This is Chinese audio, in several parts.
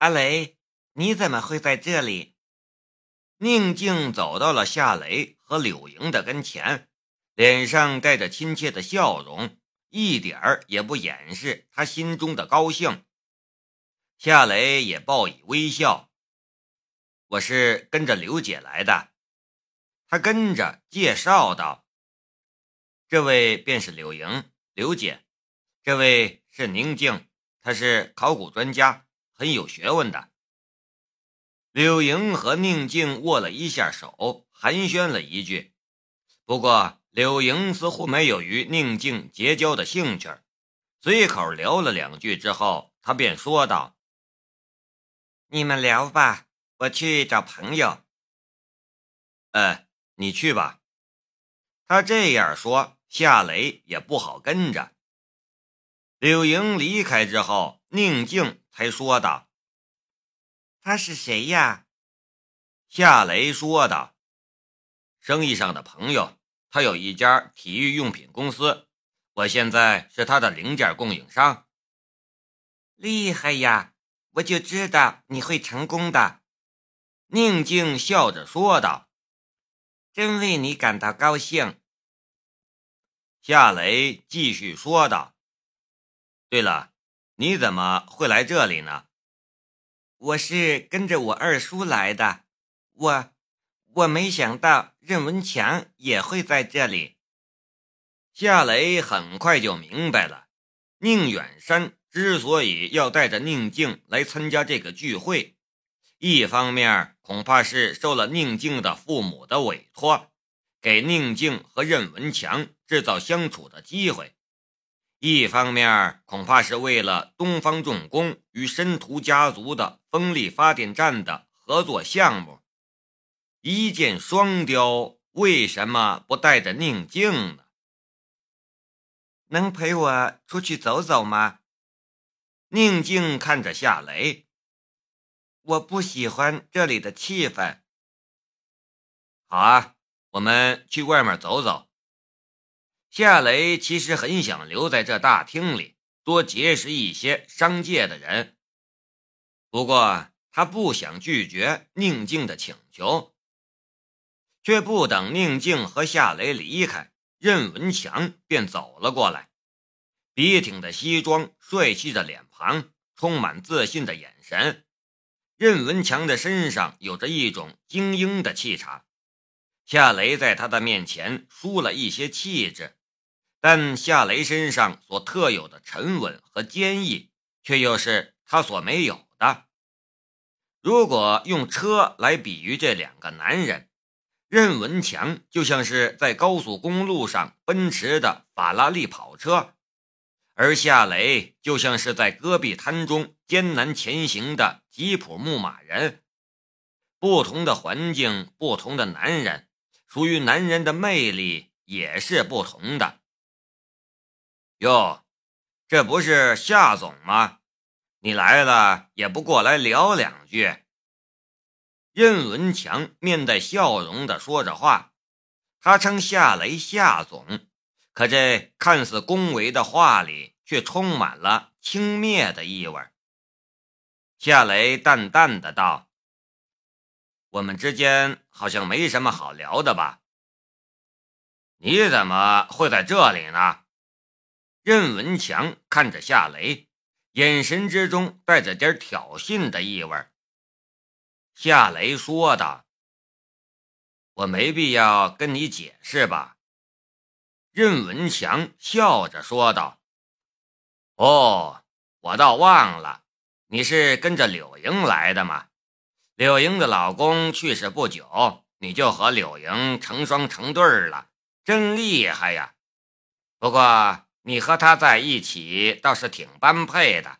阿雷，你怎么会在这里？宁静走到了夏雷和柳莹的跟前，脸上带着亲切的笑容，一点儿也不掩饰他心中的高兴。夏雷也报以微笑：“我是跟着刘姐来的。”他跟着介绍道：“这位便是柳莹，刘姐；这位是宁静，她是考古专家，很有学问的。”柳莹和宁静握了一下手，寒暄了一句。不过，柳莹似乎没有与宁静结交的兴趣，随口聊了两句之后，他便说道：“你们聊吧，我去找朋友。”呃。你去吧，他这样说，夏雷也不好跟着。柳莹离开之后，宁静才说道：“他是谁呀？”夏雷说道：“生意上的朋友，他有一家体育用品公司，我现在是他的零件供应商。”厉害呀！我就知道你会成功的。”宁静笑着说道。真为你感到高兴，夏雷继续说道：“对了，你怎么会来这里呢？”“我是跟着我二叔来的，我我没想到任文强也会在这里。”夏雷很快就明白了，宁远山之所以要带着宁静来参加这个聚会。一方面恐怕是受了宁静的父母的委托，给宁静和任文强制造相处的机会；一方面恐怕是为了东方重工与申屠家族的风力发电站的合作项目。一箭双雕，为什么不带着宁静呢？能陪我出去走走吗？宁静看着夏雷。我不喜欢这里的气氛。好啊，我们去外面走走。夏雷其实很想留在这大厅里，多结识一些商界的人。不过他不想拒绝宁静的请求，却不等宁静和夏雷离开，任文强便走了过来。笔挺的西装，帅气的脸庞，充满自信的眼神。任文强的身上有着一种精英的气场，夏雷在他的面前输了一些气质，但夏雷身上所特有的沉稳和坚毅，却又是他所没有的。如果用车来比喻这两个男人，任文强就像是在高速公路上奔驰的法拉利跑车。而夏雷就像是在戈壁滩中艰难前行的吉普牧马人，不同的环境，不同的男人，属于男人的魅力也是不同的。哟，这不是夏总吗？你来了也不过来聊两句。任文强面带笑容的说着话，他称夏雷夏总。可这看似恭维的话里，却充满了轻蔑的意味。夏雷淡淡的道：“我们之间好像没什么好聊的吧？你怎么会在这里呢？”任文强看着夏雷，眼神之中带着点挑衅的意味。夏雷说道：“我没必要跟你解释吧？”任文强笑着说道：“哦，我倒忘了，你是跟着柳莹来的吗？柳莹的老公去世不久，你就和柳莹成双成对了，真厉害呀！不过你和他在一起倒是挺般配的，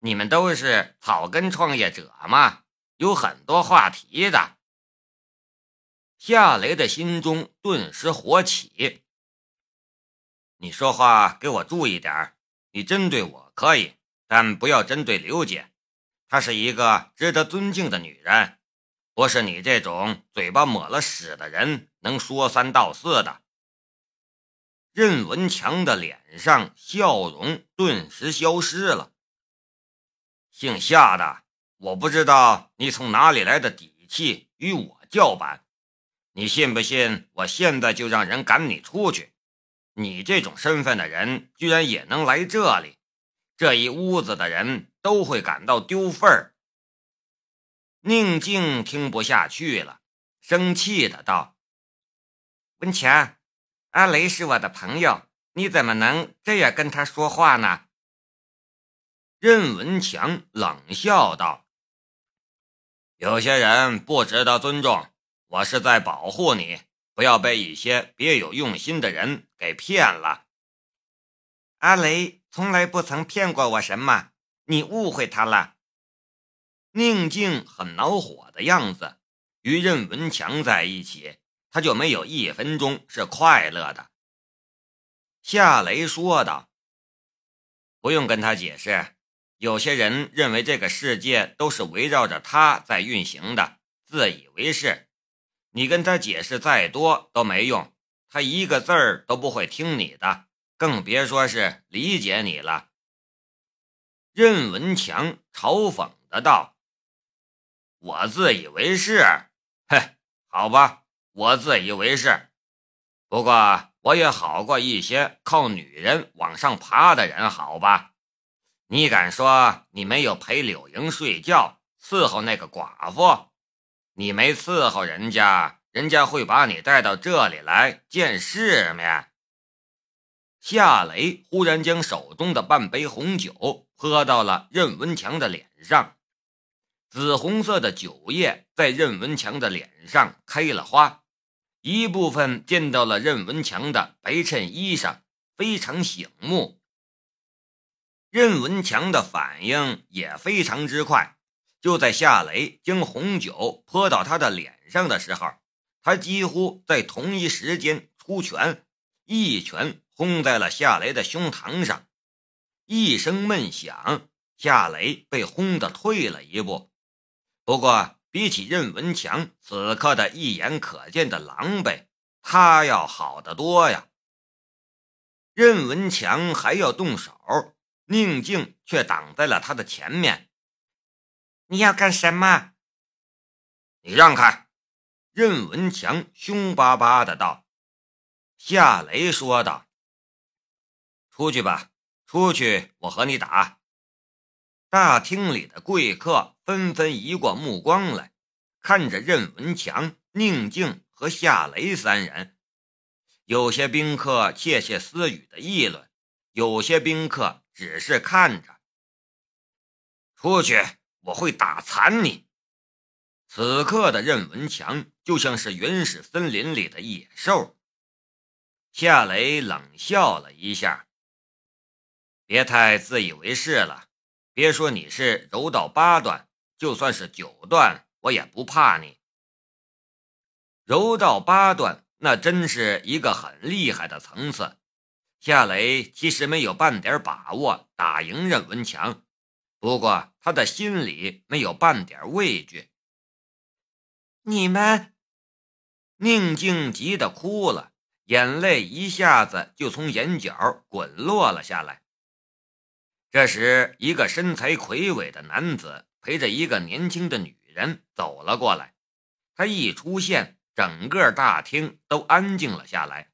你们都是草根创业者嘛，有很多话题的。”夏雷的心中顿时火起。你说话给我注意点你针对我可以，但不要针对刘姐。她是一个值得尊敬的女人，不是你这种嘴巴抹了屎的人能说三道四的。任文强的脸上笑容顿时消失了。姓夏的，我不知道你从哪里来的底气与我叫板。你信不信？我现在就让人赶你出去！你这种身份的人，居然也能来这里，这一屋子的人都会感到丢份儿。宁静听不下去了，生气的道：“文强，阿雷是我的朋友，你怎么能这样跟他说话呢？”任文强冷笑道：“有些人不值得尊重。”我是在保护你，不要被一些别有用心的人给骗了。阿雷从来不曾骗过我什么，你误会他了。宁静很恼火的样子，与任文强在一起，他就没有一分钟是快乐的。夏雷说道：“不用跟他解释，有些人认为这个世界都是围绕着他在运行的，自以为是。”你跟他解释再多都没用，他一个字儿都不会听你的，更别说是理解你了。任文强嘲讽的道：“我自以为是，嘿，好吧，我自以为是。不过我也好过一些靠女人往上爬的人，好吧？你敢说你没有陪柳莹睡觉，伺候那个寡妇？”你没伺候人家，人家会把你带到这里来见世面。夏雷忽然将手中的半杯红酒泼到了任文强的脸上，紫红色的酒液在任文强的脸上开了花，一部分溅到了任文强的白衬衣上，非常醒目。任文强的反应也非常之快。就在夏雷将红酒泼到他的脸上的时候，他几乎在同一时间出拳，一拳轰在了夏雷的胸膛上，一声闷响，夏雷被轰得退了一步。不过，比起任文强此刻的一眼可见的狼狈，他要好得多呀。任文强还要动手，宁静却挡在了他的前面。你要干什么？你让开！任文强凶巴巴的道。夏雷说道：“出去吧，出去，我和你打。”大厅里的贵客纷纷移过目光来，看着任文强、宁静和夏雷三人。有些宾客窃窃私语的议论，有些宾客只是看着。出去。我会打残你！此刻的任文强就像是原始森林里的野兽。夏雷冷笑了一下：“别太自以为是了。别说你是柔道八段，就算是九段，我也不怕你。柔道八段那真是一个很厉害的层次。夏雷其实没有半点把握打赢任文强。”不过他的心里没有半点畏惧。你们，宁静急得哭了，眼泪一下子就从眼角滚落了下来。这时，一个身材魁伟的男子陪着一个年轻的女人走了过来。他一出现，整个大厅都安静了下来。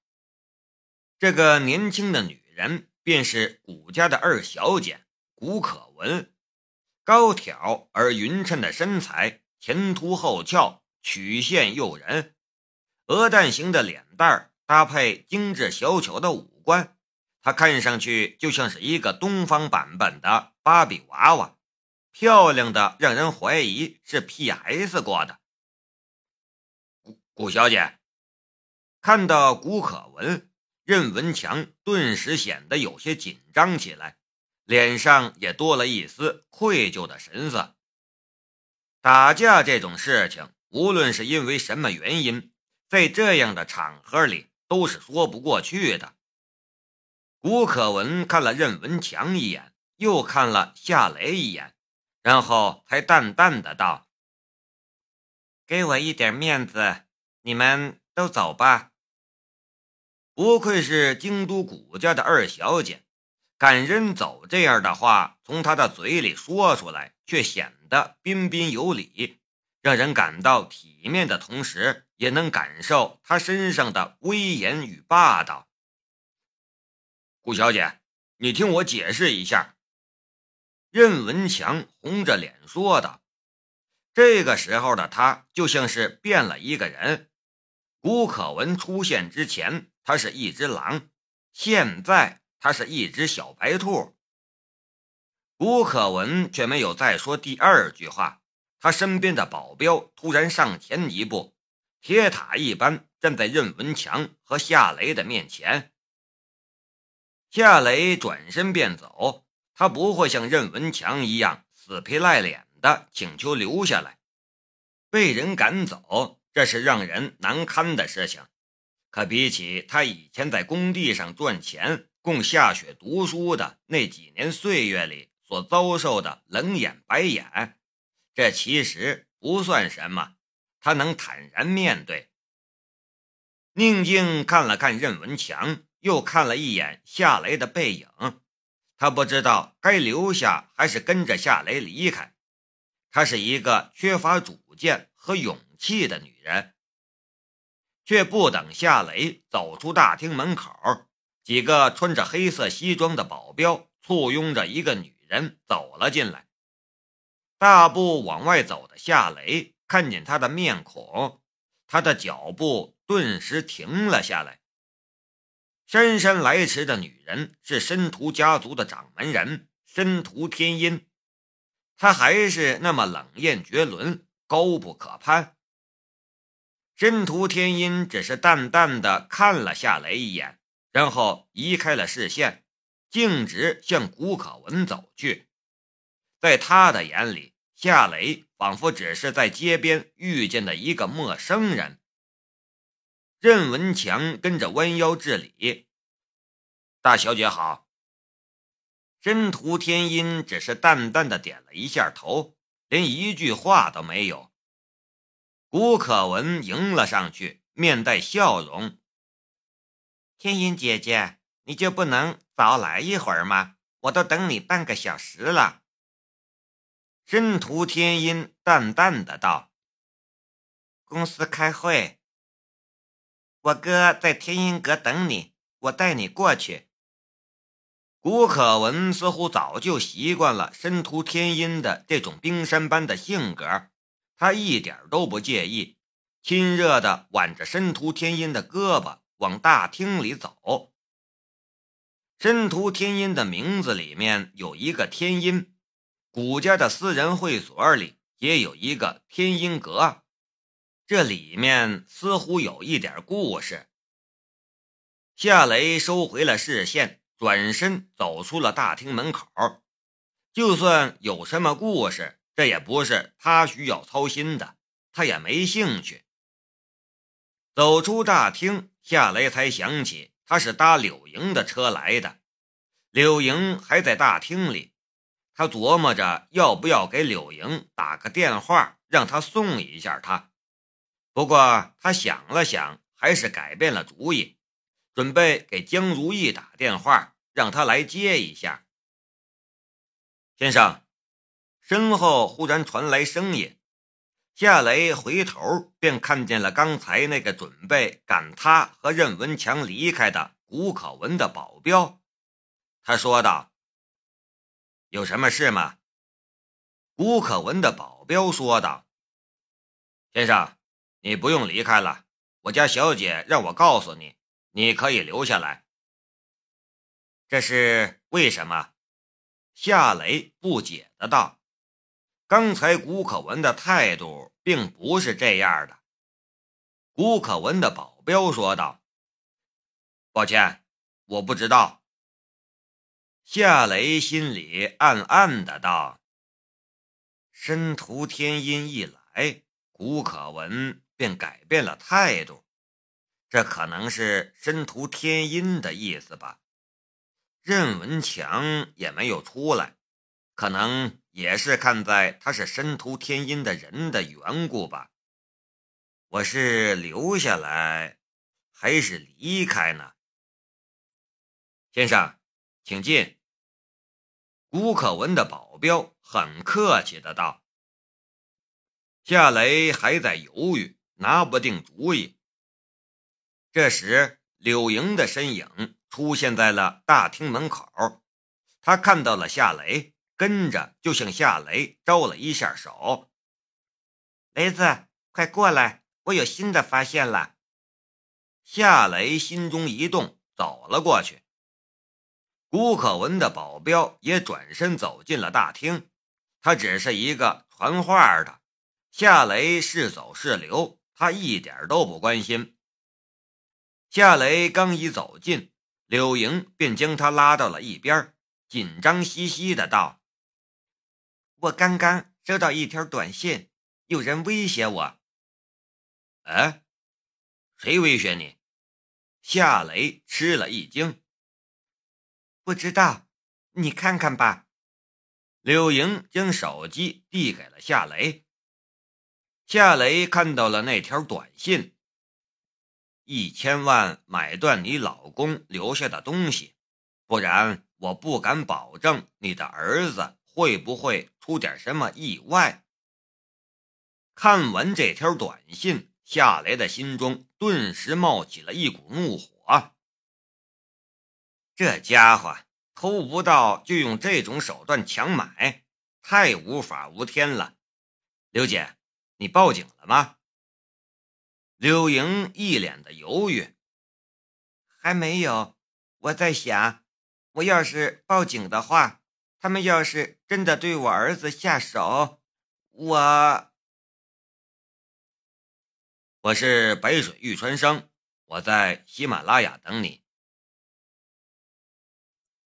这个年轻的女人便是谷家的二小姐谷可文。高挑而匀称的身材，前凸后翘，曲线诱人；鹅蛋型的脸蛋搭配精致小巧的五官，她看上去就像是一个东方版本的芭比娃娃，漂亮的让人怀疑是 P.S. 过的。谷谷小姐看到谷可文，任文强顿时显得有些紧张起来。脸上也多了一丝愧疚的神色。打架这种事情，无论是因为什么原因，在这样的场合里都是说不过去的。吴可文看了任文强一眼，又看了夏雷一眼，然后才淡淡的道：“给我一点面子，你们都走吧。”不愧是京都谷家的二小姐。赶人走这样的话，从他的嘴里说出来，却显得彬彬有礼，让人感到体面的同时，也能感受他身上的威严与霸道。顾小姐，你听我解释一下。”任文强红着脸说道。这个时候的他就像是变了一个人。古可文出现之前，他是一只狼，现在他是一只小白兔。古可文却没有再说第二句话，他身边的保镖突然上前一步，铁塔一般站在任文强和夏雷的面前。夏雷转身便走，他不会像任文强一样死皮赖脸。的请求留下来，被人赶走，这是让人难堪的事情。可比起他以前在工地上赚钱、供夏雪读书的那几年岁月里所遭受的冷眼白眼，这其实不算什么。他能坦然面对。宁静看了看任文强，又看了一眼夏雷的背影，他不知道该留下还是跟着夏雷离开。她是一个缺乏主见和勇气的女人，却不等夏雷走出大厅门口，几个穿着黑色西装的保镖簇拥着一个女人走了进来。大步往外走的夏雷看见她的面孔，他的脚步顿时停了下来。姗姗来迟的女人是申屠家族的掌门人申屠天音。他还是那么冷艳绝伦，高不可攀。申屠天音只是淡淡的看了夏雷一眼，然后移开了视线，径直向古可文走去。在他的眼里，夏雷仿佛只是在街边遇见的一个陌生人。任文强跟着弯腰致礼：“大小姐好。”申屠天音只是淡淡的点了一下头，连一句话都没有。古可文迎了上去，面带笑容：“天音姐姐，你就不能早来一会儿吗？我都等你半个小时了。”申屠天音淡淡的道：“公司开会，我哥在天音阁等你，我带你过去。”古可文似乎早就习惯了申屠天音的这种冰山般的性格，他一点都不介意，亲热的挽着申屠天音的胳膊往大厅里走。申屠天音的名字里面有一个天音，古家的私人会所里也有一个天音阁，这里面似乎有一点故事。夏雷收回了视线。转身走出了大厅门口，就算有什么故事，这也不是他需要操心的，他也没兴趣。走出大厅，夏雷才想起他是搭柳莹的车来的，柳莹还在大厅里，他琢磨着要不要给柳莹打个电话，让他送一下他。不过他想了想，还是改变了主意。准备给江如意打电话，让他来接一下。先生，身后忽然传来声音，夏雷回头便看见了刚才那个准备赶他和任文强离开的古可文的保镖。他说道：“有什么事吗？”古可文的保镖说道：“先生，你不用离开了，我家小姐让我告诉你。”你可以留下来。这是为什么？夏雷不解的道：“刚才古可文的态度并不是这样的。”古可文的保镖说道：“抱歉，我不知道。”夏雷心里暗暗的道：“申屠天音一来，古可文便改变了态度。”这可能是申屠天音的意思吧？任文强也没有出来，可能也是看在他是申屠天音的人的缘故吧。我是留下来，还是离开呢？先生，请进。古可文的保镖很客气的道。夏雷还在犹豫，拿不定主意。这时，柳莹的身影出现在了大厅门口，他看到了夏雷，跟着就向夏雷招了一下手：“雷子，快过来，我有新的发现了。”夏雷心中一动，走了过去。古可文的保镖也转身走进了大厅，他只是一个传话的。夏雷是走是留，他一点都不关心。夏雷刚一走近，柳莹便将他拉到了一边，紧张兮兮的道：“我刚刚收到一条短信，有人威胁我。”“哎，谁威胁你？”夏雷吃了一惊。不知道，你看看吧。柳莹将手机递给了夏雷。夏雷看到了那条短信：一千万买断你老公留下的东西，不然我不敢保证你的儿子会不会出点什么意外。看完这条短信。夏雷的心中顿时冒起了一股怒火。这家伙偷不到就用这种手段强买，太无法无天了。刘姐，你报警了吗？柳莹一脸的犹豫。还没有，我在想，我要是报警的话，他们要是真的对我儿子下手，我……我是北水玉川生，我在喜马拉雅等你。